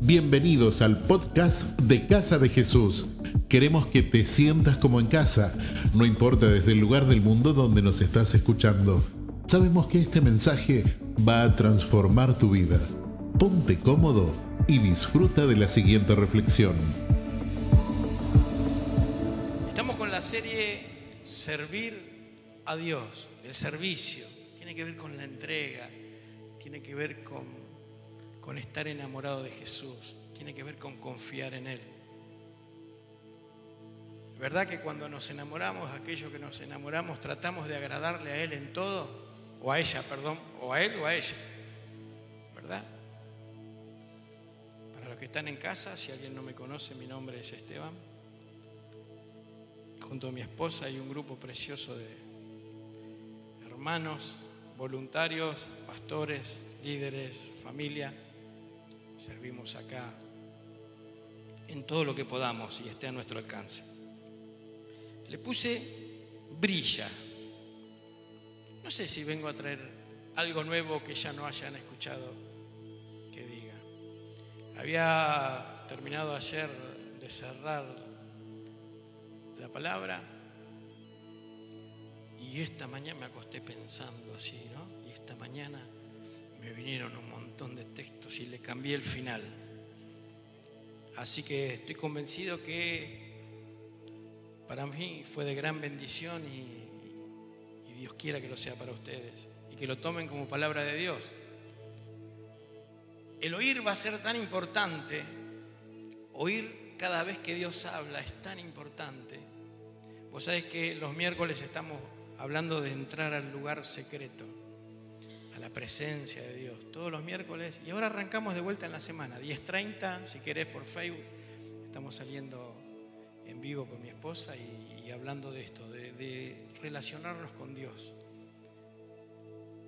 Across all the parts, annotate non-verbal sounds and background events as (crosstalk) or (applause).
Bienvenidos al podcast de Casa de Jesús. Queremos que te sientas como en casa, no importa desde el lugar del mundo donde nos estás escuchando. Sabemos que este mensaje va a transformar tu vida. Ponte cómodo y disfruta de la siguiente reflexión. Estamos con la serie Servir a Dios, el servicio. Tiene que ver con la entrega, tiene que ver con, con estar enamorado de Jesús, tiene que ver con confiar en Él. ¿Verdad que cuando nos enamoramos, aquello que nos enamoramos, tratamos de agradarle a Él en todo? O a ella, perdón, o a Él o a ella. ¿Verdad? Para los que están en casa, si alguien no me conoce, mi nombre es Esteban. Junto a mi esposa hay un grupo precioso de hermanos, voluntarios, pastores, líderes, familia. Servimos acá en todo lo que podamos y esté a nuestro alcance. Le puse brilla. No sé si vengo a traer algo nuevo que ya no hayan escuchado que diga. Había terminado ayer de cerrar la palabra y esta mañana me acosté pensando así, ¿no? Y esta mañana me vinieron un montón de textos y le cambié el final. Así que estoy convencido que para mí fue de gran bendición y, Dios quiera que lo sea para ustedes y que lo tomen como palabra de Dios. El oír va a ser tan importante, oír cada vez que Dios habla es tan importante. Vos sabés que los miércoles estamos hablando de entrar al lugar secreto, a la presencia de Dios, todos los miércoles. Y ahora arrancamos de vuelta en la semana, 10.30, si querés por Facebook, estamos saliendo en vivo con mi esposa y, hablando de esto, de, de, relacionarnos con Dios.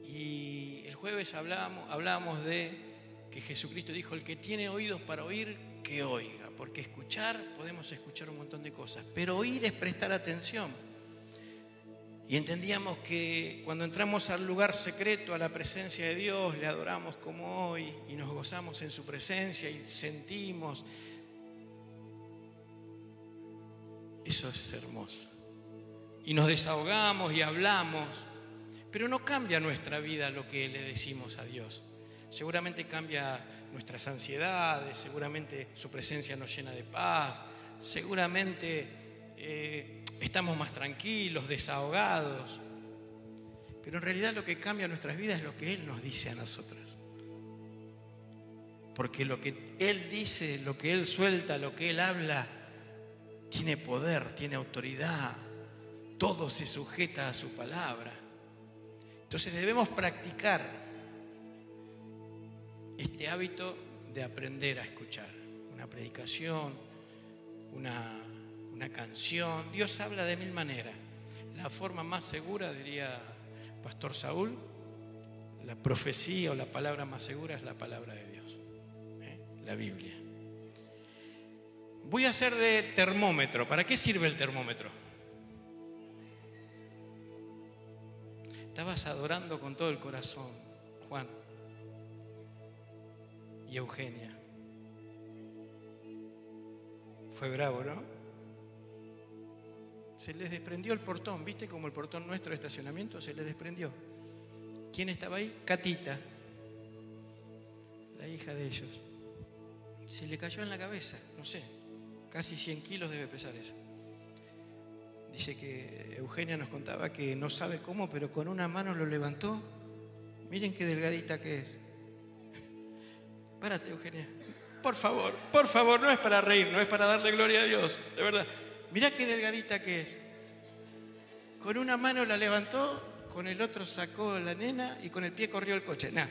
Y el jueves hablábamos, hablábamos de que Jesucristo dijo, el que tiene oídos para oír, que oiga, porque escuchar podemos escuchar un montón de cosas, pero oír es prestar atención. Y entendíamos que cuando entramos al lugar secreto, a la presencia de Dios, le adoramos como hoy y nos gozamos en su presencia y sentimos Eso es hermoso. Y nos desahogamos y hablamos, pero no cambia nuestra vida lo que le decimos a Dios. Seguramente cambia nuestras ansiedades, seguramente su presencia nos llena de paz, seguramente eh, estamos más tranquilos, desahogados. Pero en realidad lo que cambia nuestras vidas es lo que Él nos dice a nosotros. Porque lo que Él dice, lo que Él suelta, lo que Él habla, tiene poder, tiene autoridad, todo se sujeta a su palabra. Entonces debemos practicar este hábito de aprender a escuchar una predicación, una, una canción. Dios habla de mil maneras. La forma más segura, diría Pastor Saúl, la profecía o la palabra más segura es la palabra de Dios, ¿eh? la Biblia. Voy a hacer de termómetro. ¿Para qué sirve el termómetro? Estabas adorando con todo el corazón, Juan y Eugenia. Fue bravo, ¿no? Se les desprendió el portón, ¿viste como el portón nuestro de estacionamiento se les desprendió? ¿Quién estaba ahí? Catita, la hija de ellos. Se le cayó en la cabeza, no sé, Casi 100 kilos debe pesar eso. Dice que Eugenia nos contaba que no sabe cómo, pero con una mano lo levantó. Miren qué delgadita que es. Párate, Eugenia. Por favor, por favor, no es para reír, no es para darle gloria a Dios, de verdad. Mirá qué delgadita que es. Con una mano la levantó, con el otro sacó la nena y con el pie corrió el coche. Nah.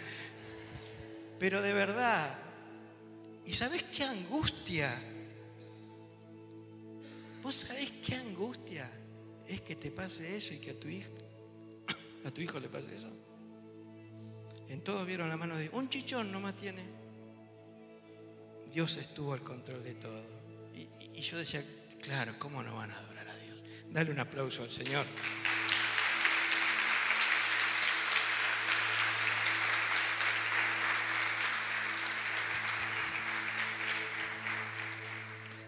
Pero de verdad, ¿y sabes qué angustia? ¿Vos sabés qué angustia es que te pase eso y que (coughs) a tu hijo, le pase eso? En todos vieron la mano de un chichón nomás tiene. Dios estuvo al control de todo. Y yo decía, claro, ¿cómo no van a adorar a Dios? Dale un aplauso al Señor.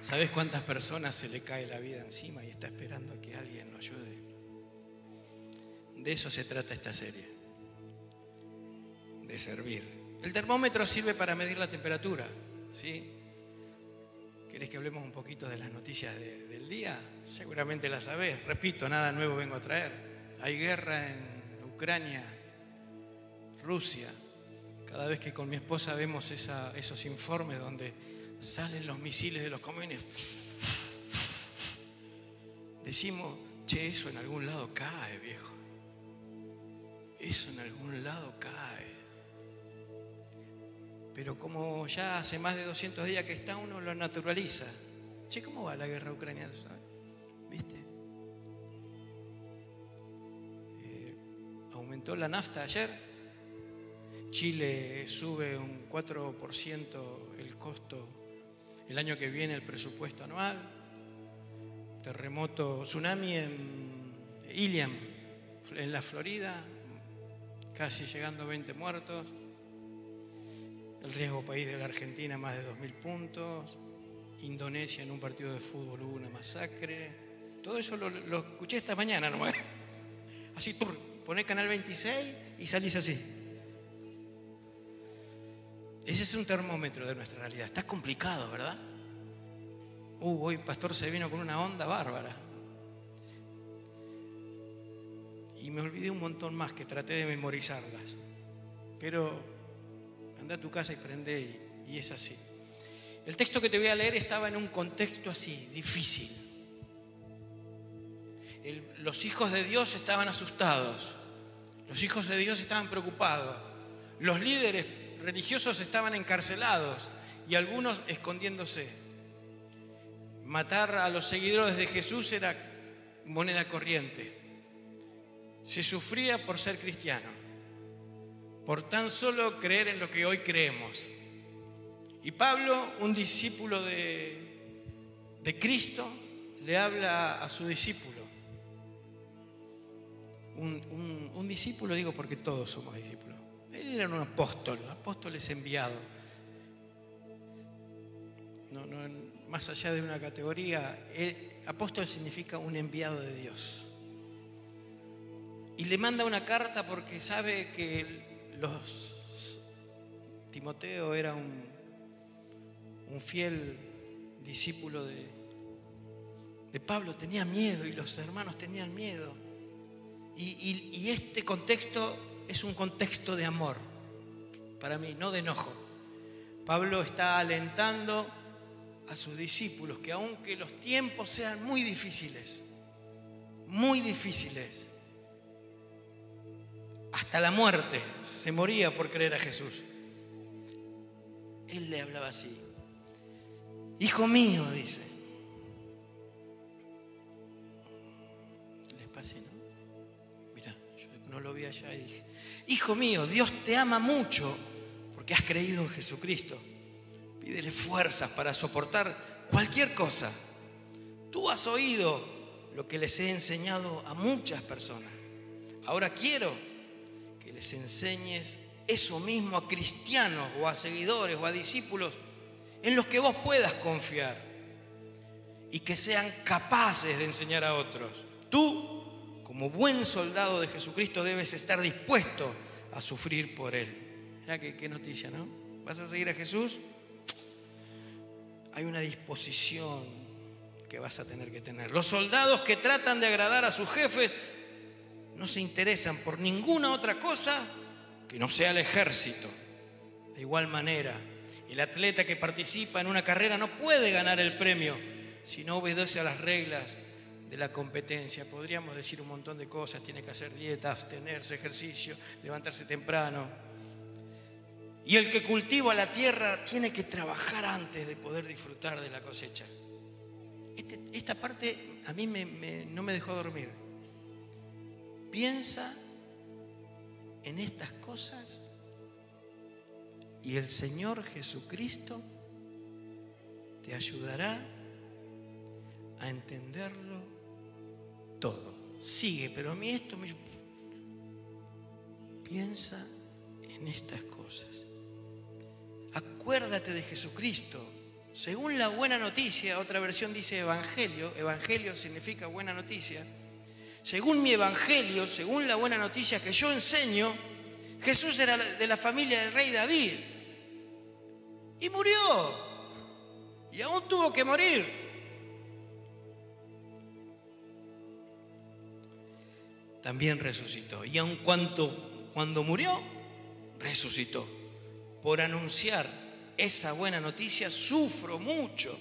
¿Sabes cuántas personas se le cae la vida encima y está esperando a que alguien lo ayude? De eso se trata esta serie, de servir. El termómetro sirve para medir la temperatura, ¿sí? ¿Querés que hablemos un poquito de las noticias del día? Seguramente las sabés. Repito, nada nuevo vengo a traer. Hay guerra en Ucrania, Rusia. Cada vez que con mi esposa vemos esos informes donde salen los misiles de los camiones, decimos, che, eso en algún lado cae, viejo. Eso en algún lado cae. Pero como ya hace más de 200 días que está, uno lo naturaliza. Che, ¿cómo va la guerra ucraniana? ¿Viste? Eh, aumentó la nafta ayer. Chile sube un 4% el costo el año que viene el presupuesto anual. Terremoto, tsunami en Iliam, en la Florida, casi llegando a 20 muertos. El riesgo país de la Argentina, más de 2.000 puntos. Indonesia en un partido de fútbol hubo una masacre. Todo eso lo, escuché esta mañana nomás. (laughs) Así, tú poné canal 26 y salís así. Ese es un termómetro de nuestra realidad. Está complicado, ¿verdad? Uh, hoy pastor se vino con una onda bárbara. Y me olvidé un montón más que traté de memorizarlas. Pero anda a tu casa y prende y, es así. El texto que te voy a leer estaba en un contexto así, difícil. los hijos de Dios estaban asustados. Los hijos de Dios estaban preocupados. Los líderes religiosos estaban encarcelados y algunos escondiéndose. Matar a los seguidores de Jesús era moneda corriente. Se sufría por ser cristiano, por tan solo creer en lo que hoy creemos. Y Pablo, un discípulo de, Cristo, le habla a su discípulo. un discípulo digo porque todos somos discípulos él era un apóstol, apóstol es enviado. No, más allá de una categoría, apóstol significa un enviado de Dios. Y le manda una carta porque sabe que los Timoteo era un, un fiel discípulo de, de Pablo, tenía miedo y los hermanos tenían miedo. y este contexto es un contexto de amor, para mí, no de enojo. Pablo está alentando a sus discípulos que aunque los tiempos sean muy difíciles, muy difíciles, hasta la muerte se moría por creer a Jesús. Él le hablaba así. Hijo mío, dice. Les pasé, ¿no? Mira, yo no lo vi allá y dije, Hijo mío, Dios te ama mucho porque has creído en Jesucristo. Pídele fuerzas para soportar cualquier cosa. Tú has oído lo que les he enseñado a muchas personas. Ahora quiero les enseñes eso mismo a cristianos o a seguidores o a discípulos en los que vos puedas confiar y que sean capaces de enseñar a otros. Tú como buen soldado de Jesucristo debes estar dispuesto a sufrir por Él. Mira qué, noticia, ¿no? ¿Vas a seguir a Jesús? Hay una disposición que vas a tener que tener. Los soldados que tratan de agradar a sus jefes no se interesan por ninguna otra cosa que no sea el ejército. De igual manera, el atleta que participa en una carrera no puede ganar el premio si no obedece a las reglas de la competencia. Podríamos decir un montón de cosas, tiene que hacer dieta, abstenerse, ejercicio, levantarse temprano. Y el que cultiva la tierra tiene que trabajar antes de poder disfrutar de la cosecha. Este, esta parte a mí no me dejó dormir. Piensa en estas cosas y el Señor Jesucristo te ayudará a entenderlo todo. Sigue, pero a mí esto me... Piensa en estas cosas. Acuérdate de Jesucristo. según la buena noticia, otra versión dice evangelio, evangelio significa buena noticia, según mi evangelio, según la buena noticia que yo enseño, Jesús era de la familia del rey David y murió. Y aún tuvo que morir. También resucitó. Y aun cuando murió, resucitó. Por anunciar esa buena noticia, sufro mucho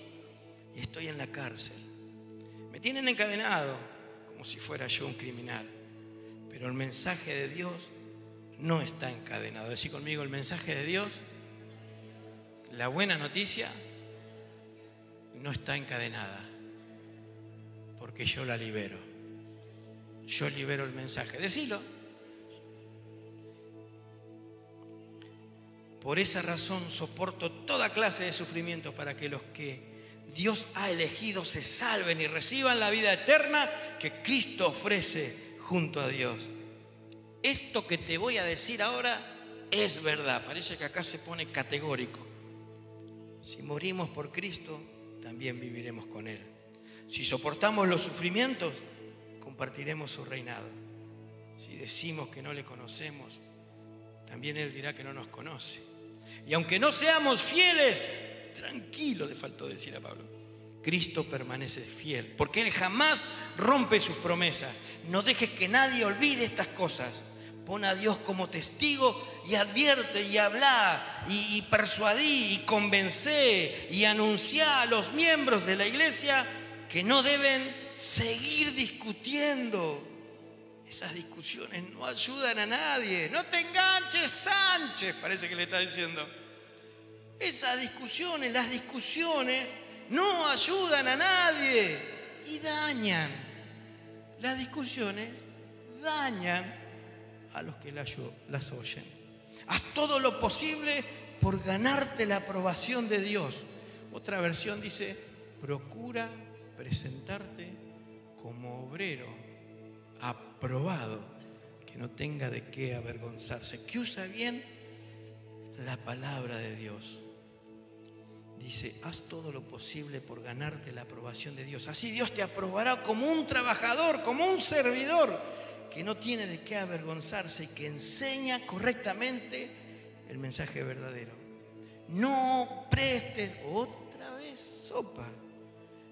y estoy en la cárcel. Me tienen encadenado como si fuera yo un criminal. Pero el mensaje de Dios no está encadenado. Decir conmigo, el mensaje de Dios, la buena noticia, no está encadenada. Porque yo la libero. Yo libero el mensaje. Decilo. Por esa razón soporto toda clase de sufrimientos para que los que Dios ha elegido se salven y reciban la vida eterna que Cristo ofrece junto a Dios. Esto que te voy a decir ahora es verdad. Parece que acá se pone categórico. Si morimos por Cristo, también viviremos con Él. Si soportamos los sufrimientos, compartiremos su reinado. Si decimos que no le conocemos, también Él dirá que no nos conoce. Y aunque no seamos fieles, tranquilo le faltó decir a Pablo, Cristo permanece fiel, porque Él jamás rompe sus promesas. No dejes que nadie olvide estas cosas. Pon a Dios como testigo y advierte y habla y, y persuadí y convencé y anuncia a los miembros de la iglesia que no deben seguir discutiendo. Esas discusiones no ayudan a nadie. No te enganches, Sánchez, parece que le está diciendo. Esas discusiones, las discusiones, no ayudan a nadie y dañan. Las discusiones dañan a los que las oyen. Haz todo lo posible por ganarte la aprobación de Dios. Otra versión dice, procura presentarte como obrero aprobado, que no tenga de qué avergonzarse, que usa bien la palabra de Dios. Dice, haz todo lo posible por ganarte la aprobación de Dios. Así Dios te aprobará como un trabajador, como un servidor que no tiene de qué avergonzarse y que enseña correctamente el mensaje verdadero. No prestes, otra vez sopa,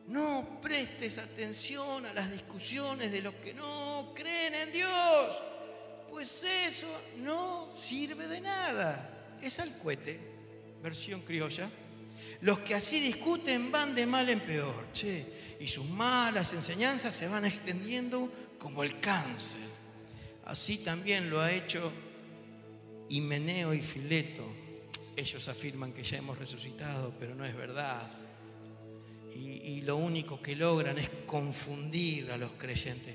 no prestes atención a las discusiones de los que no creen en Dios, pues eso no sirve de nada. Es al cohete, versión criolla. Los que así discuten van de mal en peor, che, y sus malas enseñanzas se van extendiendo como el cáncer. Así también lo ha hecho Himeneo y Fileto. Ellos afirman que ya hemos resucitado, pero no es verdad. Y, y, lo único que logran es confundir a los creyentes.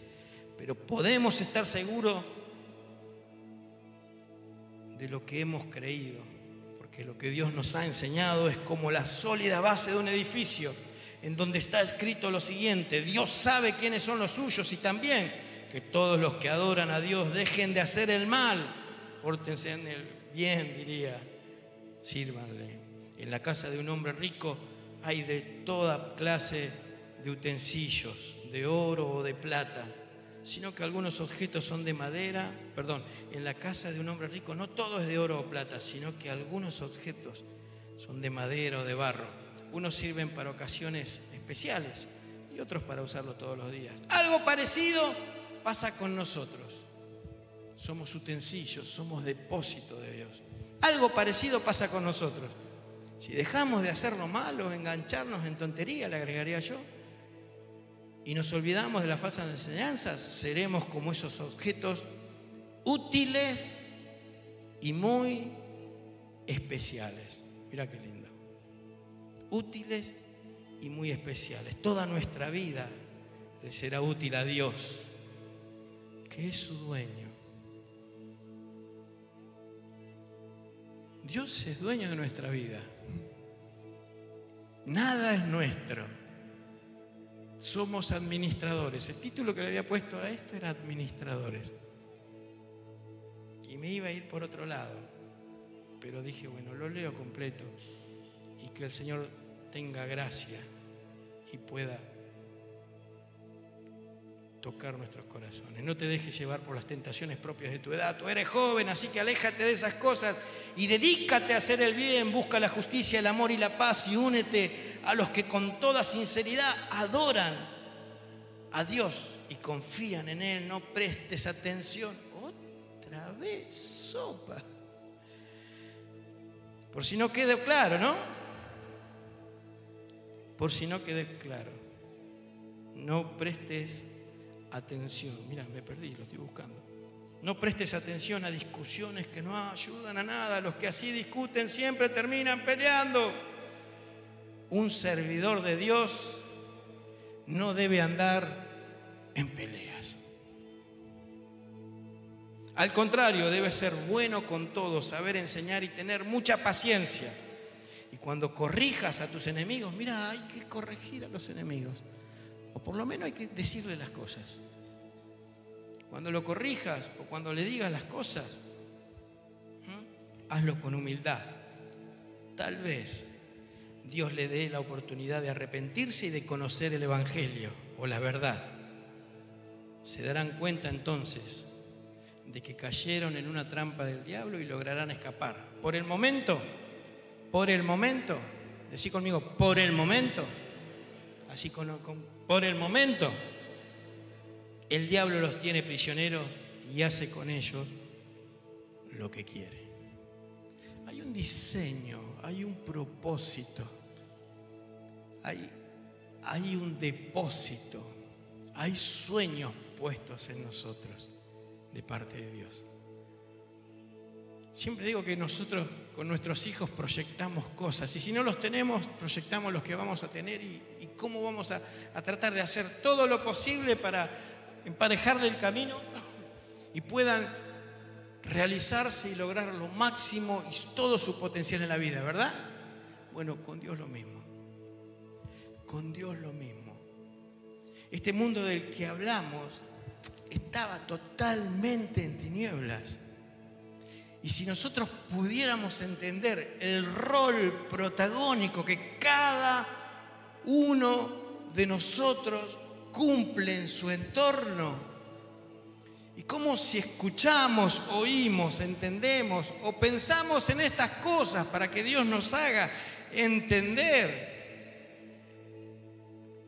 Pero podemos estar seguros de lo que hemos creído, porque lo que Dios nos ha enseñado es como la sólida base de un edificio, en donde está escrito lo siguiente, Dios sabe quiénes son los suyos y también que todos los que adoran a Dios dejen de hacer el mal, pórtense en el bien, diría, sírvanle. En la casa de un hombre rico hay de toda clase de utensilios, de oro o de plata, sino que algunos objetos son de madera, perdón, en la casa de un hombre rico no todo es de oro o plata, sino que algunos objetos son de madera o de barro. Unos sirven para ocasiones especiales y otros para usarlo todos los días. Algo parecido pasa con nosotros. Somos utensilios, somos depósito de Dios. Algo parecido pasa con nosotros. Si dejamos de hacer lo malo, engancharnos en tontería, le agregaría yo, y nos olvidamos de las falsas enseñanzas, seremos como esos objetos útiles y muy especiales. Mira qué lindo. Útiles y muy especiales. Toda nuestra vida le será útil a Dios, que es su dueño. Dios es dueño de nuestra vida. Nada es nuestro. Somos administradores. El título que le había puesto a esto era administradores. Y me iba a ir por otro lado. Pero dije, bueno, lo leo completo. Y que el Señor tenga gracia y pueda tocar nuestros corazones. No te dejes llevar por las tentaciones propias de tu edad. Tú eres joven, así que aléjate de esas cosas y dedícate a hacer el bien, busca la justicia, el amor y la paz y únete a los que con toda sinceridad adoran a Dios y confían en Él. No prestes atención. Otra vez, sopa. Por si no quede claro, ¿no? Por si no quede claro. No prestes atención. Mira, me perdí, lo estoy buscando. No prestes atención a discusiones que no ayudan a nada. Los que así discuten siempre terminan peleando. Un servidor de Dios no debe andar en peleas. Al contrario, debe ser bueno con todos, saber enseñar y tener mucha paciencia. Y cuando corrijas a tus enemigos, mira, hay que corregir a los enemigos. O por lo menos hay que decirle las cosas. Cuando lo corrijas o cuando le digas las cosas, hazlo con humildad. Tal vez Dios le dé la oportunidad de arrepentirse y de conocer el Evangelio o la verdad. Se darán cuenta entonces de que cayeron en una trampa del diablo y lograrán escapar. Por el momento, por el momento, decí conmigo, por el momento, así con, por el momento, el diablo los tiene prisioneros y hace con ellos lo que quiere. Hay un diseño, hay un propósito, hay, hay un depósito, hay sueños puestos en nosotros de parte de Dios. Siempre digo que nosotros con nuestros hijos proyectamos cosas y si no los tenemos, proyectamos los que vamos a tener y, cómo vamos a, a tratar de hacer todo lo posible para emparejarle el camino y puedan realizarse y lograr lo máximo y todo su potencial en la vida, ¿verdad? Bueno, con Dios lo mismo. Con Dios lo mismo. Este mundo del que hablamos estaba totalmente en tinieblas. Y si nosotros pudiéramos entender el rol protagónico que cada uno de nosotros cumple en su entorno. Y como si escuchamos, oímos, entendemos o pensamos en estas cosas para que Dios nos haga entender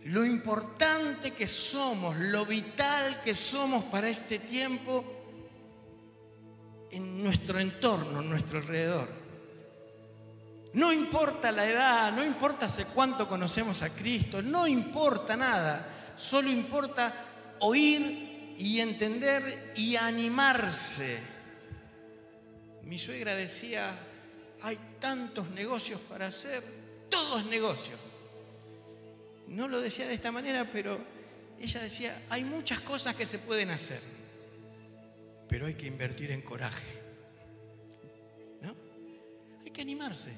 lo importante que somos, lo vital que somos para este tiempo en nuestro entorno, en nuestro alrededor. No importa la edad, no importa hace cuánto conocemos a Cristo, no importa nada solo importa oír y entender y animarse. Mi suegra decía, hay tantos negocios para hacer, todos negocios. No lo decía de esta manera, pero ella decía, hay muchas cosas que se pueden hacer, pero hay que invertir en coraje. ¿No? Hay que animarse.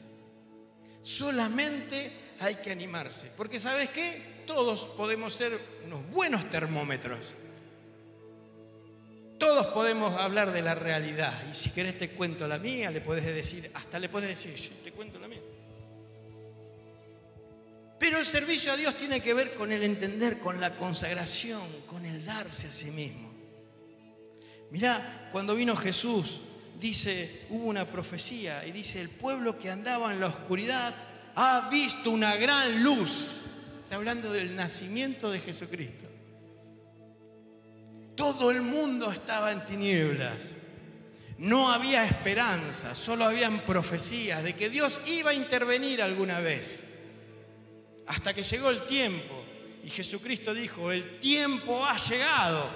Solamente hay que animarse. Porque ¿sabes qué? todos podemos ser unos buenos termómetros. Todos podemos hablar de la realidad. Y si querés te cuento la mía, le puedes decir, hasta le puedes decir, sí, te cuento la mía. Pero el servicio a Dios tiene que ver con el entender, con la consagración, con el darse a sí mismo. Mirá, cuando vino Jesús, dice, hubo una profecía y dice, el pueblo que andaba en la oscuridad ha visto una gran luz. Está hablando del nacimiento de Jesucristo. Todo el mundo estaba en tinieblas. No había esperanza, solo habían profecías de que Dios iba a intervenir alguna vez. Hasta que llegó el tiempo y Jesucristo dijo, el tiempo ha llegado.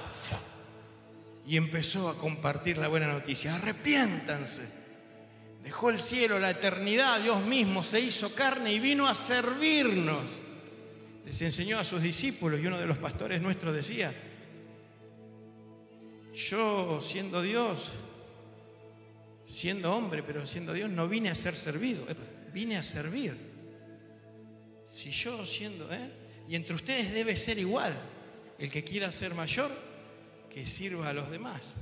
Y empezó a compartir la buena noticia. Arrepiéntanse. Dejó el cielo, la eternidad, Dios mismo se hizo carne y vino a servirnos les enseñó a sus discípulos y uno de los pastores nuestros decía, yo siendo Dios, siendo hombre, pero siendo Dios, no vine a ser servido, vine a servir. Si yo siendo, ¿eh? Y entre ustedes debe ser igual. El que quiera ser mayor, que sirva a los demás.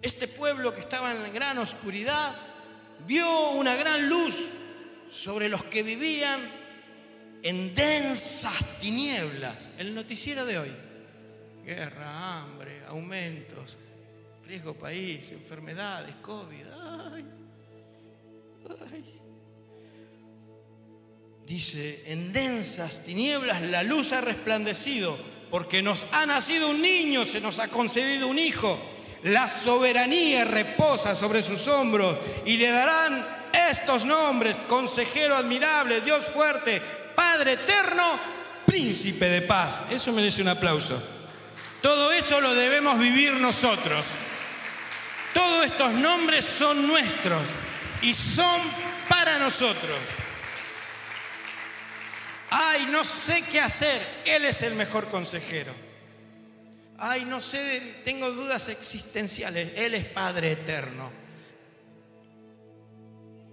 Este pueblo que estaba en gran oscuridad vio una gran luz sobre los que vivían en densas tinieblas. El noticiero de hoy. Guerra, hambre, aumentos, riesgo país, enfermedades, COVID. Dice, en densas tinieblas la luz ha resplandecido, porque nos ha nacido un niño, se nos ha concedido un hijo. La soberanía reposa sobre sus hombros y le darán estos nombres, consejero admirable, Dios fuerte, Padre eterno, príncipe de paz. Eso merece un aplauso. Todo eso lo debemos vivir nosotros. Todos estos nombres son nuestros y son para nosotros. Ay, no sé qué hacer. Él es el mejor consejero. Ay, no sé, tengo dudas existenciales. Él es Padre eterno.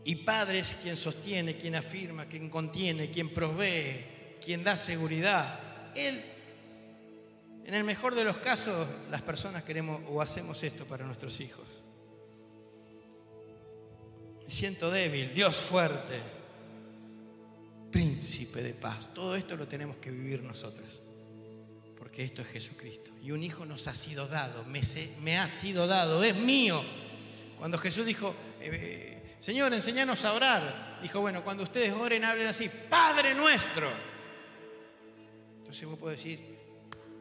Y Padre es quien sostiene, quien afirma, quien contiene, quien provee, quien da seguridad. Él, en el mejor de los casos, las personas queremos o hacemos esto para nuestros hijos. Me siento débil, Dios fuerte príncipe de paz. Todo esto lo tenemos que vivir nosotros, porque esto es Jesucristo. Y un hijo nos ha sido dado, me, ha sido dado, es mío. Cuando Jesús dijo, eh, Señor, enséñanos a orar, dijo, bueno, cuando ustedes oren, hablen así, Padre nuestro. Entonces vos podés decir,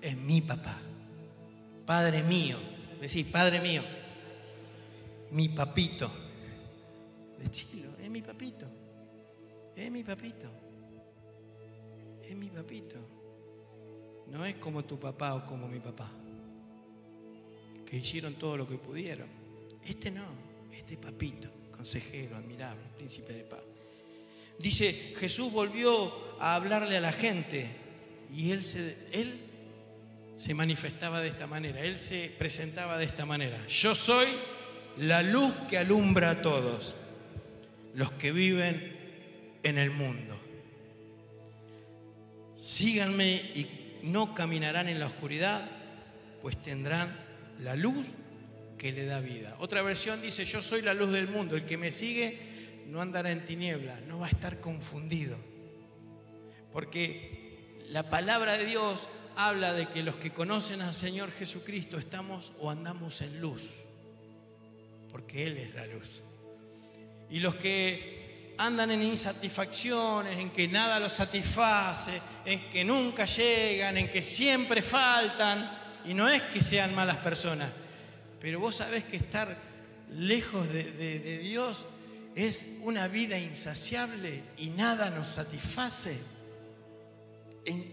es mi papá, Padre mío. Decir, Padre mío, mi papito. Decilo, es mi papito, es mi papito es mi papito. No es como tu papá o como mi papá, que hicieron todo lo que pudieron. Este no, este papito, consejero, admirable, príncipe de paz. Dice, Jesús volvió a hablarle a la gente y él se, él se manifestaba de esta manera, él se presentaba de esta manera. Yo soy la luz que alumbra a todos los que viven en el mundo. Síganme y no caminarán en la oscuridad, pues tendrán la luz que le da vida. Otra versión dice, yo soy la luz del mundo, el que me sigue no andará en tiniebla, no va a estar confundido. Porque la palabra de Dios habla de que los que conocen al Señor Jesucristo estamos o andamos en luz, porque Él es la luz. Y los que andan en insatisfacciones, en que nada los satisface, en que nunca llegan, en que siempre faltan. Y no es que sean malas personas, pero vos sabés que estar lejos de, Dios es una vida insaciable y nada nos satisface.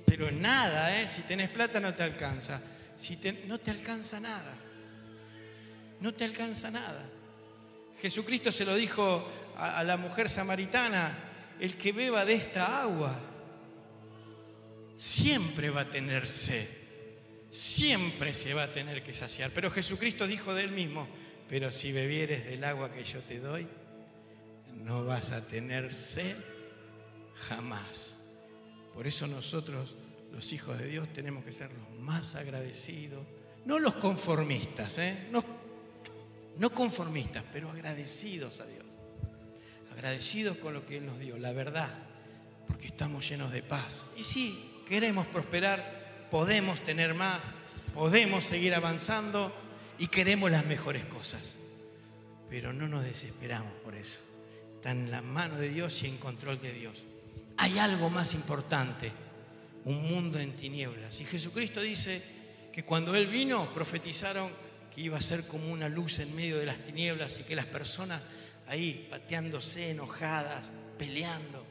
pero nada, ¿eh? si tenés plata no te alcanza. Si no te alcanza nada. No te alcanza nada. Jesucristo se lo dijo a, la mujer samaritana, el que beba de esta agua siempre va a tener sed, siempre se va a tener que saciar. Pero Jesucristo dijo de él mismo, pero si bebieres del agua que yo te doy, no vas a tener sed jamás. Por eso nosotros, los hijos de Dios, tenemos que ser los más agradecidos, no los conformistas, ¿eh? no, no conformistas, pero agradecidos a Dios agradecidos con lo que Él nos dio, la verdad, porque estamos llenos de paz. Y si queremos prosperar, podemos tener más, podemos seguir avanzando y queremos las mejores cosas. Pero no nos desesperamos por eso. Está en la mano de Dios y en control de Dios. Hay algo más importante, un mundo en tinieblas. Y Jesucristo dice que cuando Él vino, profetizaron que iba a ser como una luz en medio de las tinieblas y que las personas ahí pateándose, enojadas, peleando.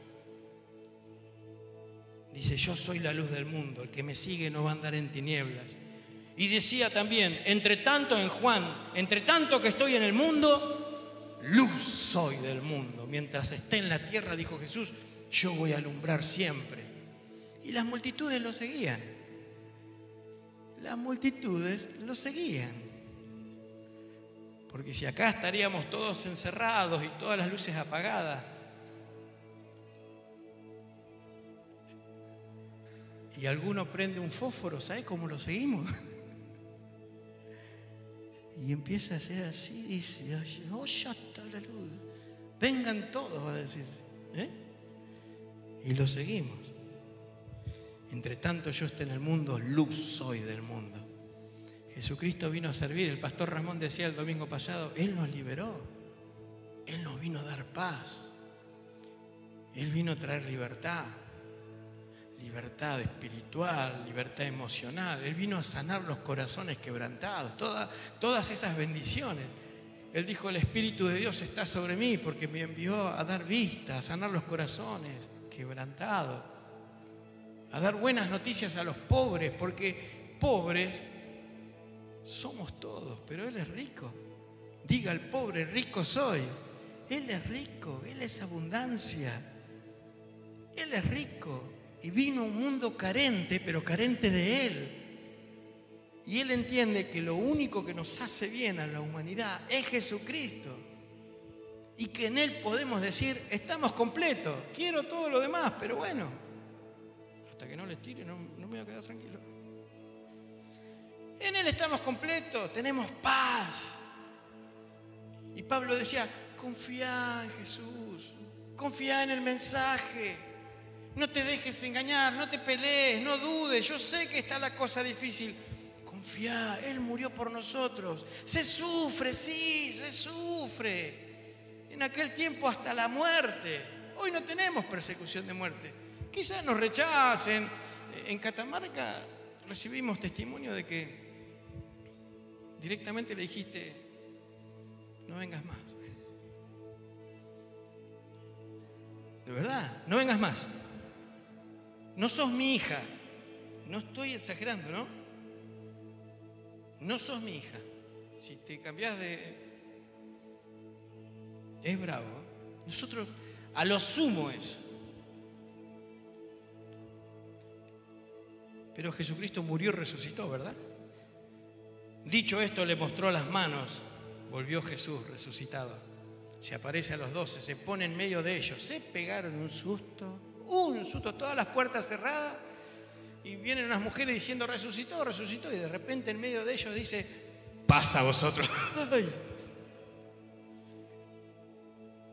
Dice, yo soy la luz del mundo, el que me sigue no va a andar en tinieblas. Y decía también, entre tanto en Juan, entre tanto que estoy en el mundo, luz soy del mundo. Mientras esté en la tierra, dijo Jesús, yo voy a alumbrar siempre. Y las multitudes lo seguían. Las multitudes lo seguían. Porque si acá estaríamos todos encerrados y todas las luces apagadas, y alguno prende un fósforo, ¿sabe cómo lo seguimos? (laughs) Y empieza a ser así, dice, oh, ya está la luz. Vengan todos, va a decir. ¿eh? Y lo seguimos. Entre tanto yo esté en el mundo, luz soy del mundo. Jesucristo vino a servir. El pastor Ramón decía el domingo pasado, Él nos liberó. Él nos vino a dar paz. Él vino a traer libertad. Libertad espiritual, libertad emocional. Él vino a sanar los corazones quebrantados. todas esas bendiciones. Él dijo, el Espíritu de Dios está sobre mí porque me envió a dar vista, a sanar los corazones quebrantados, a dar buenas noticias a los pobres, porque pobres somos todos, pero Él es rico. Diga al pobre, rico soy. Él es rico, Él es abundancia. Él es rico y vino un mundo carente, pero carente de Él. Y Él entiende que lo único que nos hace bien a la humanidad es Jesucristo. Y que en Él podemos decir, estamos completos, quiero todo lo demás, pero bueno, hasta que no les tire no, no me voy a quedar tranquilo. En Él estamos completos, tenemos paz. Y Pablo decía, confía en Jesús, confía en el mensaje, no te dejes engañar, no te pelees, no dudes, yo sé que está la cosa difícil, confía, Él murió por nosotros. Se sufre, sí, se sufre. En aquel tiempo hasta la muerte. Hoy no tenemos persecución de muerte. Quizás nos rechacen. En Catamarca recibimos testimonio de que directamente le dijiste, no vengas más. De verdad, no vengas más. No sos mi hija. No estoy exagerando, ¿no? no sos mi hija. Si te cambias de... Es bravo. Nosotros a lo sumo eso. Pero Jesucristo murió y resucitó, ¿verdad? Dicho esto, le mostró las manos. Volvió Jesús resucitado. Se aparece a los doce, se pone en medio de ellos. Se pegaron un susto, un susto, todas las puertas cerradas y vienen unas mujeres diciendo resucitó, resucitó, y de repente en medio de ellos dice, pasa a vosotros. (laughs)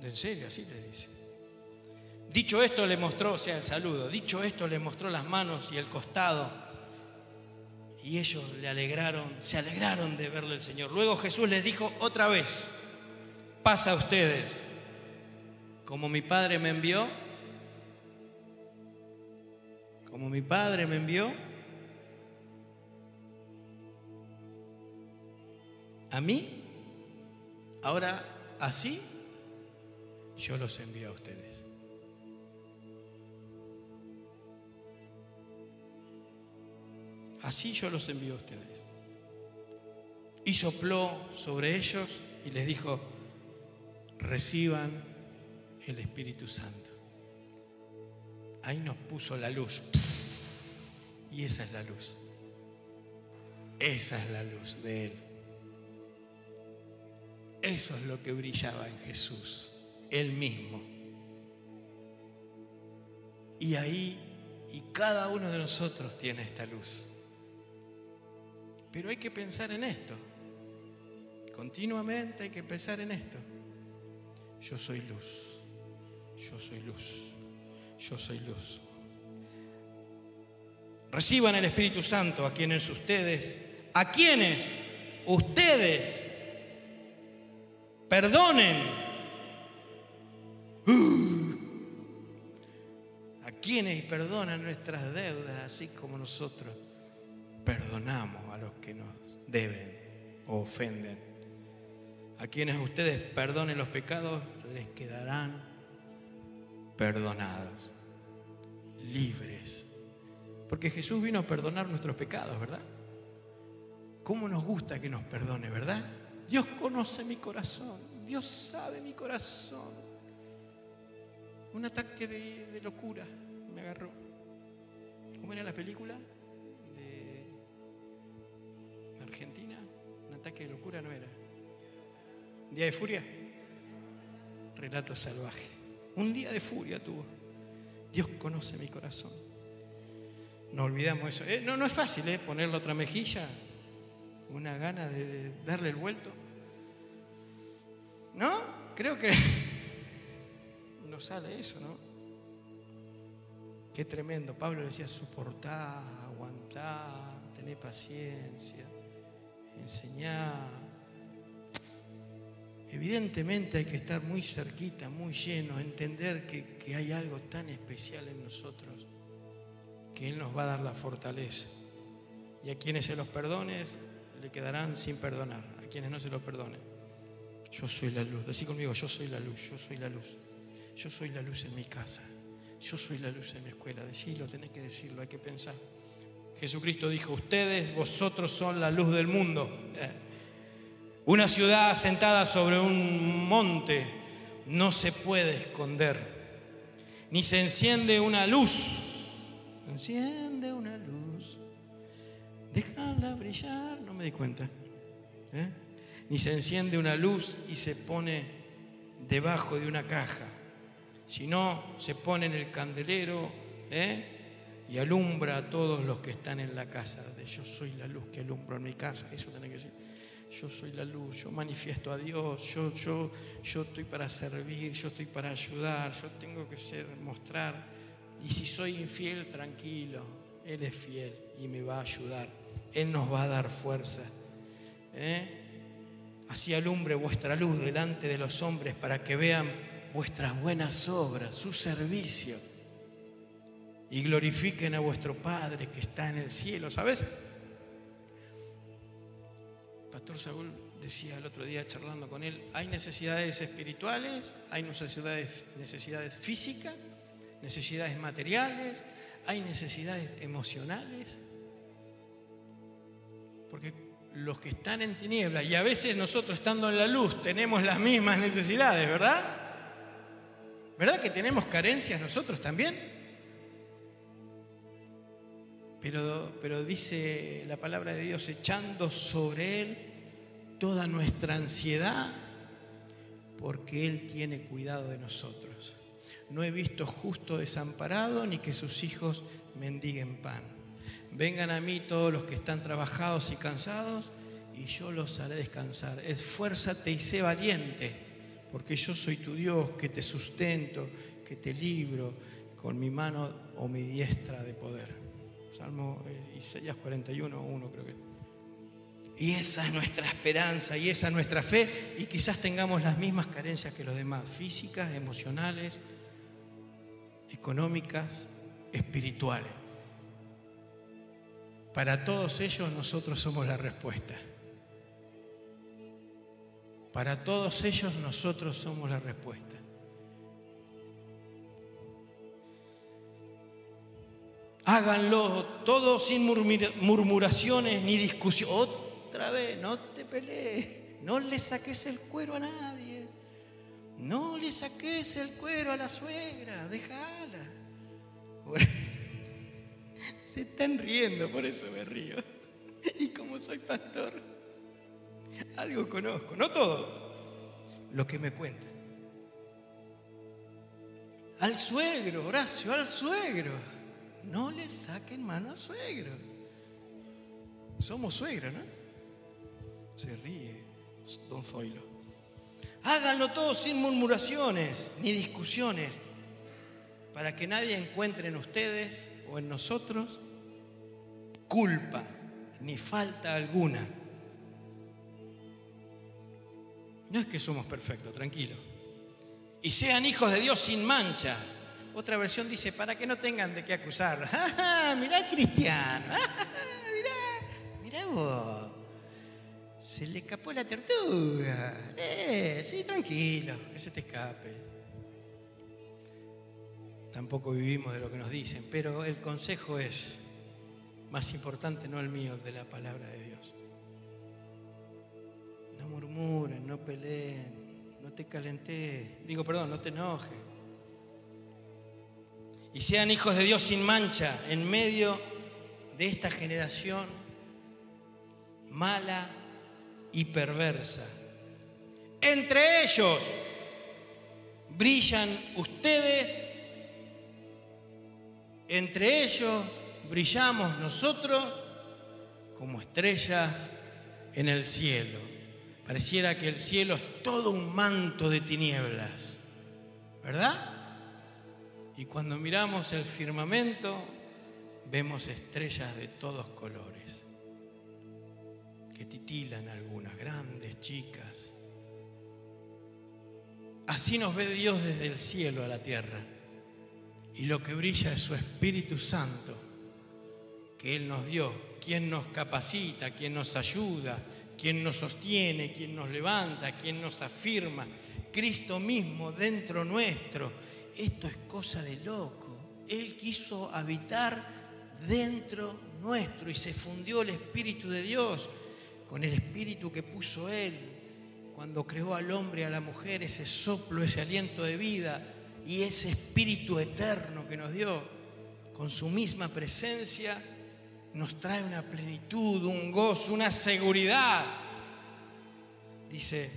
¿En serio? Así le dice. Dicho esto le mostró, o sea, el saludo, dicho esto le mostró las manos y el costado. Y ellos le alegraron, se alegraron de verle el Señor. Luego Jesús les dijo otra vez, pasa a ustedes, como mi Padre me envió, como mi Padre me envió, a mí, ahora así yo los envío a ustedes. Así yo los envío a ustedes. Y sopló sobre ellos y les dijo, reciban el Espíritu Santo ahí nos puso la luz. Y esa es la luz. Esa es la luz de Él. Eso es lo que brillaba en Jesús, Él mismo. Y ahí, y cada uno de nosotros tiene esta luz. Pero hay que pensar en esto. Continuamente hay que pensar en esto. Yo soy luz. Yo soy luz yo soy luz. Reciban el Espíritu Santo a quienes ustedes, a quienes ustedes perdonen. (gasps) A quienes perdonan nuestras deudas, así como nosotros perdonamos a los que nos deben o ofenden. A quienes ustedes perdonen los pecados, les quedarán perdonados, libres. Porque Jesús vino a perdonar nuestros pecados, ¿verdad? ¿Cómo nos gusta que nos perdone, verdad? Dios conoce mi corazón, Dios sabe mi corazón. Un ataque de, locura me agarró. ¿Cómo era la película Argentina? Un ataque de locura no era. Día de furia. Relato salvaje. Un día de furia tuvo. Dios conoce mi corazón. No olvidamos eso. Eh, no, no es fácil ¿eh? ponerle otra mejilla, una gana de, darle el vuelto. ¿No? Creo que (laughs) no sale eso, ¿no? Qué tremendo. Pablo decía, soportar, aguantar, tener paciencia, enseñar. Evidentemente hay que estar muy cerquita, muy lleno, entender que, que hay algo tan especial en nosotros que Él nos va a dar la fortaleza. Y a quienes se los perdones, le quedarán sin perdonar. A quienes no se los perdonen. Yo soy la luz. Decí conmigo, yo soy la luz, yo soy la luz. Yo soy la luz en mi casa. Yo soy la luz en mi escuela. Decilo, tenés que decirlo, hay que pensar. Jesucristo dijo, ustedes, vosotros son la luz del mundo. Eh. Una ciudad sentada sobre un monte no se puede esconder, ni se enciende una luz enciende una luz, déjala brillar, no me di cuenta. ¿eh? Ni se enciende una luz y se pone debajo de una caja, sino se pone en el candelero ¿eh? Y alumbra a todos los que están en la casa. De yo soy la luz que alumbro en mi casa, eso tiene que decir. Yo soy la luz, yo manifiesto a Dios, yo, yo, yo estoy para servir, yo estoy para ayudar, yo tengo que ser, mostrar y si soy infiel, tranquilo, Él es fiel y me va a ayudar. Él nos va a dar fuerza. ¿eh? Así alumbre vuestra luz delante de los hombres para que vean vuestras buenas obras, su servicio. Y glorifiquen a vuestro Padre que está en el cielo. ¿Sabes? Pastor Saúl decía el otro día charlando con él, hay necesidades espirituales, hay necesidades, necesidades físicas necesidades materiales, hay necesidades emocionales. Porque los que están en tinieblas, y a veces nosotros estando en la luz tenemos las mismas necesidades, ¿verdad? ¿Verdad que tenemos carencias nosotros también? Pero, dice la palabra de Dios, echando sobre Él toda nuestra ansiedad, porque Él tiene cuidado de nosotros. No he visto justo desamparado ni que sus hijos mendiguen pan. Vengan a mí todos los que están trabajados y cansados y yo los haré descansar. Esfuérzate y sé valiente, porque yo soy tu Dios que te sustento, que te libro con mi mano o mi diestra de poder. Salmo eh, Isaías 41, 1 creo que. Y esa es nuestra esperanza y esa es nuestra fe y quizás tengamos las mismas carencias que los demás, físicas, emocionales, económicas, espirituales. Para todos ellos nosotros somos la respuesta. Para todos ellos nosotros somos la respuesta. Háganlo todo sin murmuraciones ni discusión. Otra vez, no te pelees, no le saques el cuero a nadie. No le saques el cuero a la suegra, déjala. (laughs) Se están riendo, por eso me río. (laughs) Y como soy pastor, algo conozco, no todo, lo que me cuentan. Al suegro, Horacio, al suegro. No le saquen mano al suegro. Somos suegros, ¿no? Se ríe don Zoilo. Háganlo todo sin murmuraciones ni discusiones, para que nadie encuentre en ustedes o en nosotros culpa ni falta alguna. No es que somos perfectos, tranquilo. Y sean hijos de Dios sin mancha. Otra versión dice, para que no tengan de qué acusar. (laughs) mirá el cristiano. (laughs) mirá, mirá vos. Se le escapó la tortuga. Eh, sí, tranquilo, que se te escape. Tampoco vivimos de lo que nos dicen, pero el consejo es más importante, no el mío, el de la palabra de Dios. No murmuren, no peleen, no te calenté, digo, perdón, no te enojes. Y sean hijos de Dios sin mancha en medio de esta generación mala, y perversa. Entre ellos brillan ustedes, entre ellos brillamos nosotros como estrellas en el cielo. Pareciera que el cielo es todo un manto de tinieblas, ¿verdad? Y cuando miramos el firmamento, vemos estrellas de todos colores, que titilan algunas, grandes, chicas. Así nos ve Dios desde el cielo a la tierra. Y lo que brilla es su Espíritu Santo, que Él nos dio, quien nos capacita, quien nos ayuda, quien nos sostiene, quien nos levanta, quien nos afirma. Cristo mismo dentro nuestro. Esto es cosa de loco. Él quiso habitar dentro nuestro y se fundió el Espíritu de Dios con el Espíritu que puso Él cuando creó al hombre y a la mujer, ese soplo, ese aliento de vida y ese Espíritu eterno que nos dio con su misma presencia nos trae una plenitud, un gozo, una seguridad. Dice,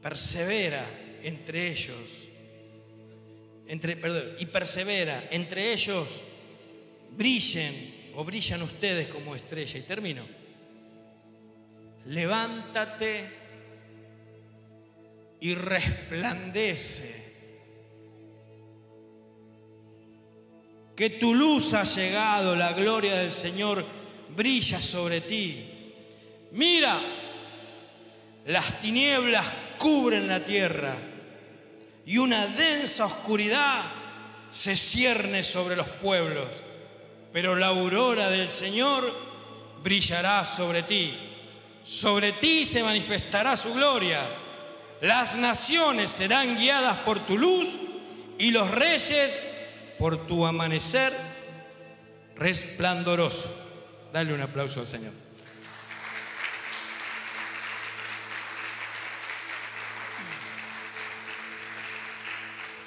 persevera entre ellos, entre, perdón, y persevera, entre ellos brillen o brillan ustedes como estrella. Y termino. Levántate y resplandece que tu luz ha llegado, la gloria del Señor brilla sobre ti. Mira, las tinieblas cubren la tierra y una densa oscuridad se cierne sobre los pueblos, pero la aurora del Señor brillará sobre ti. Sobre ti se manifestará su gloria. Las naciones serán guiadas por tu luz y los reyes por tu amanecer resplandoroso. Dale un aplauso al Señor.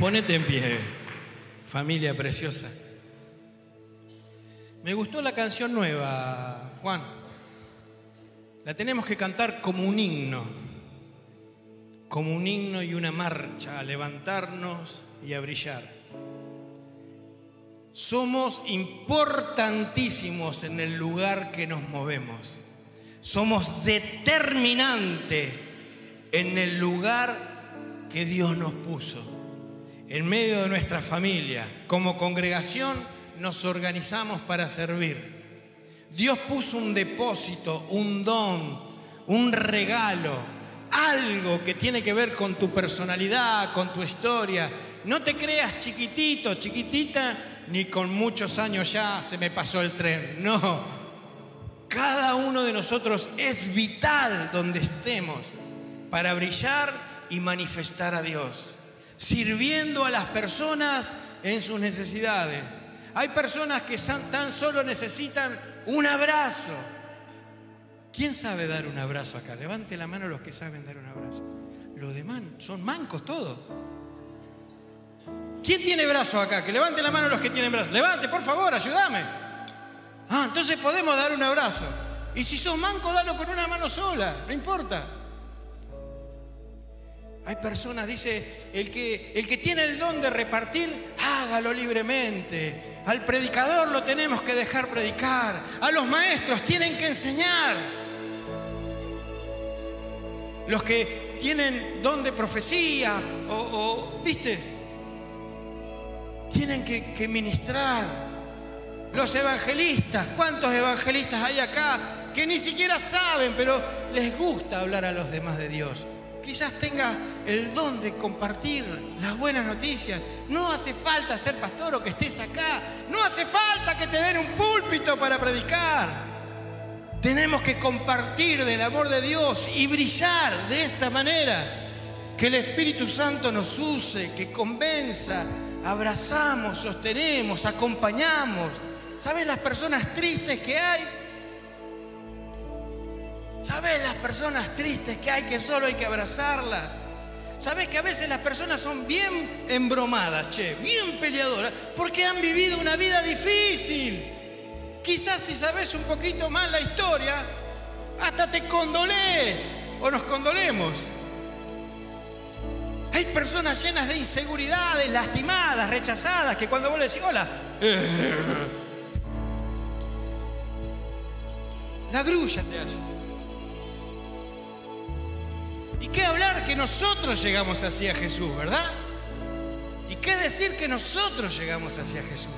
Ponete en pie, familia preciosa. Me gustó la canción nueva, Juan. La tenemos que cantar como un himno, como un himno y una marcha, a levantarnos y a brillar. Somos importantísimos en el lugar que nos movemos. Somos determinante en el lugar que Dios nos puso. En medio de nuestra familia, como congregación, nos organizamos para servir. Dios puso un depósito, un don, un regalo, algo que tiene que ver con tu personalidad, con tu historia. No te creas chiquitito, chiquitita, ni con muchos años ya se me pasó el tren. No. Cada uno de nosotros es vital donde estemos para brillar y manifestar a Dios, sirviendo a las personas en sus necesidades. Hay personas que tan solo necesitan un abrazo. ¿Quién sabe dar un abrazo acá? Levante la mano los que saben dar un abrazo. Los demás son mancos todos. ¿Quién tiene brazo acá? Que levante la mano los que tienen brazo. Levante, por favor, ayúdame. Ah, entonces podemos dar un abrazo. Y si sos manco, dalo con una mano sola, no importa. Hay personas, dice, el que, el que tiene el don de repartir, hágalo libremente. Al predicador lo tenemos que dejar predicar. A los maestros tienen que enseñar. Los que tienen don de profecía o, viste, tienen que, que ministrar. Los evangelistas, ¿cuántos evangelistas hay acá que ni siquiera saben, pero les gusta hablar a los demás de Dios? Quizás tenga el don de compartir las buenas noticias. No hace falta ser pastor o que estés acá. No hace falta que te den un púlpito para predicar. Tenemos que compartir del amor de Dios y brillar de esta manera. Que el Espíritu Santo nos use, que convenza, abrazamos, sostenemos, acompañamos. ¿Sabes las personas tristes que hay? ¿Sabes las personas tristes que hay que solo hay que abrazarlas? ¿Sabes que a veces las personas son bien embromadas, che, bien peleadoras, porque han vivido una vida difícil? Quizás si sabes un poquito más la historia, hasta te condolés o nos condolemos. Hay personas llenas de inseguridades, lastimadas, rechazadas, que cuando vos le decís hola, (laughs) la grulla te hace. ¿Y qué hablar que nosotros llegamos así a Jesús, verdad? ¿Y qué decir que nosotros llegamos hacia Jesús?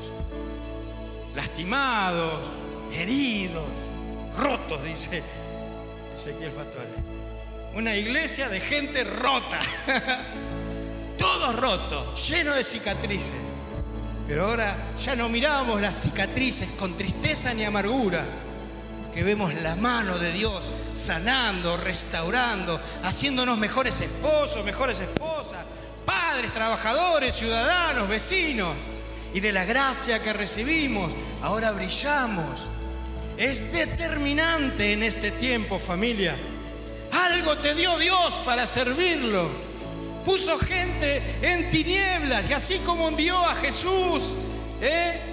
Lastimados, heridos, rotos, dice Ezequiel Fatore. Una iglesia de gente rota. (laughs) Todos rotos, llenos de cicatrices. Pero ahora ya no miramos las cicatrices con tristeza ni amargura, porque vemos la mano de Dios sanando, restaurando, haciéndonos mejores esposos, mejores esposas, padres, trabajadores, ciudadanos, vecinos. Y de la gracia que recibimos, ahora brillamos. Es determinante en este tiempo, familia. Algo te dio Dios para servirlo. Puso gente en tinieblas y así como envió a Jesús ¿eh?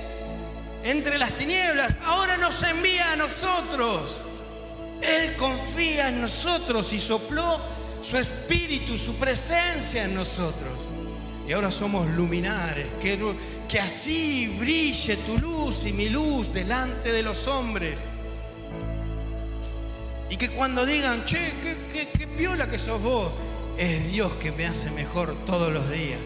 Entre las tinieblas, ahora nos envía a nosotros. Él confía en nosotros y sopló su espíritu, su presencia en nosotros. Y ahora somos luminares, que, así brille tu luz y mi luz delante de los hombres. Y que cuando digan, che, qué, qué, piola que sos vos, es Dios que me hace mejor todos los días.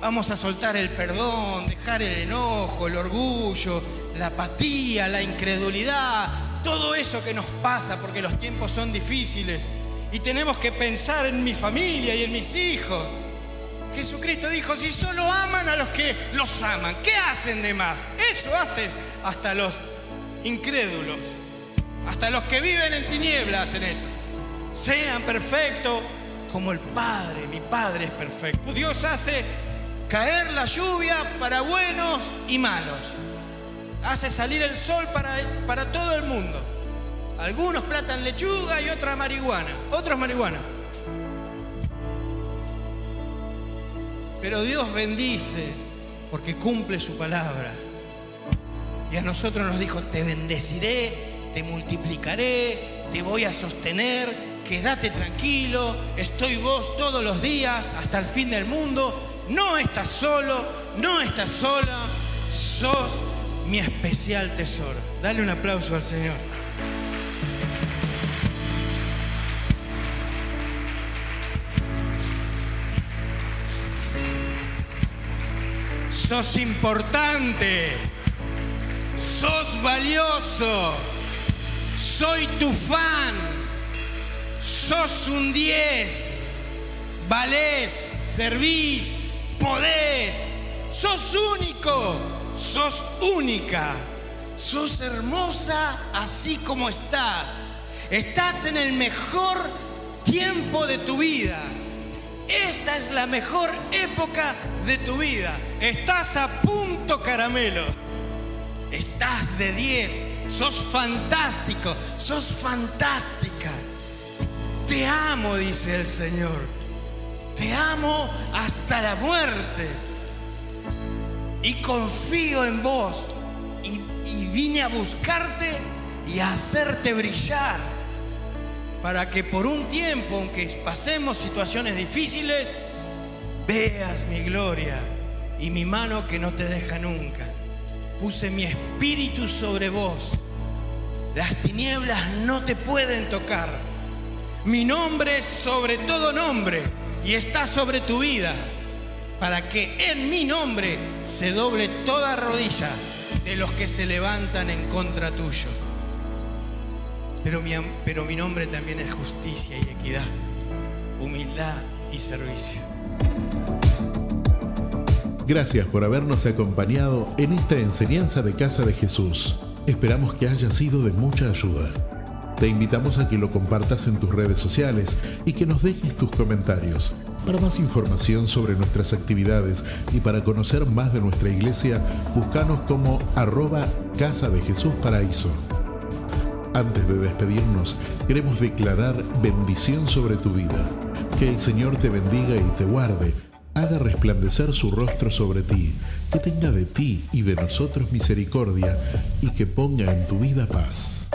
Vamos a soltar el perdón, dejar el enojo, el orgullo, la apatía, la incredulidad, todo eso que nos pasa porque los tiempos son difíciles y tenemos que pensar en mi familia y en mis hijos. Jesucristo dijo, si solo aman a los que los aman, ¿qué hacen de más? Eso hacen hasta los incrédulos. Hasta los que viven en tinieblas hacen eso. Sean perfectos como el Padre, mi Padre es perfecto. Dios hace caer la lluvia para buenos y malos. Hace salir el sol para, para todo el mundo. Algunos platan lechuga y otra marihuana. Otros marihuana. Pero Dios bendice porque cumple su palabra. Y a nosotros nos dijo, te bendeciré te multiplicaré, te voy a sostener, quédate tranquilo, estoy vos todos los días hasta el fin del mundo, no estás solo, no estás sola, sos mi especial tesoro. Dale un aplauso al Señor. Sos importante, sos valioso soy tu fan, sos un 10, valés, servís, podés, sos único, sos única, sos hermosa así como estás. Estás en el mejor tiempo de tu vida. Esta es la mejor época de tu vida. Estás a punto caramelo. Estás de 10 sos fantástico, sos fantástica. Te amo, dice el Señor. Te amo hasta la muerte. Y confío en vos. Y, vine a buscarte y a hacerte brillar. Para que por un tiempo, aunque pasemos situaciones difíciles, veas mi gloria y mi mano que no te deja nunca puse mi espíritu sobre vos. Las tinieblas no te pueden tocar. Mi nombre es sobre todo nombre y está sobre tu vida, para que en mi nombre se doble toda rodilla de los que se levantan en contra tuyo. Pero mi, nombre también es justicia y equidad, humildad y servicio. Gracias por habernos acompañado en esta enseñanza de Casa de Jesús. Esperamos que haya sido de mucha ayuda. Te invitamos a que lo compartas en tus redes sociales y que nos dejes tus comentarios. Para más información sobre nuestras actividades y para conocer más de nuestra iglesia, búscanos como arroba Casa de Jesús Paraíso. Antes de despedirnos, queremos declarar bendición sobre tu vida. Que el Señor te bendiga y te guarde haga resplandecer su rostro sobre ti, que tenga de ti y de nosotros misericordia, y que ponga en tu vida paz.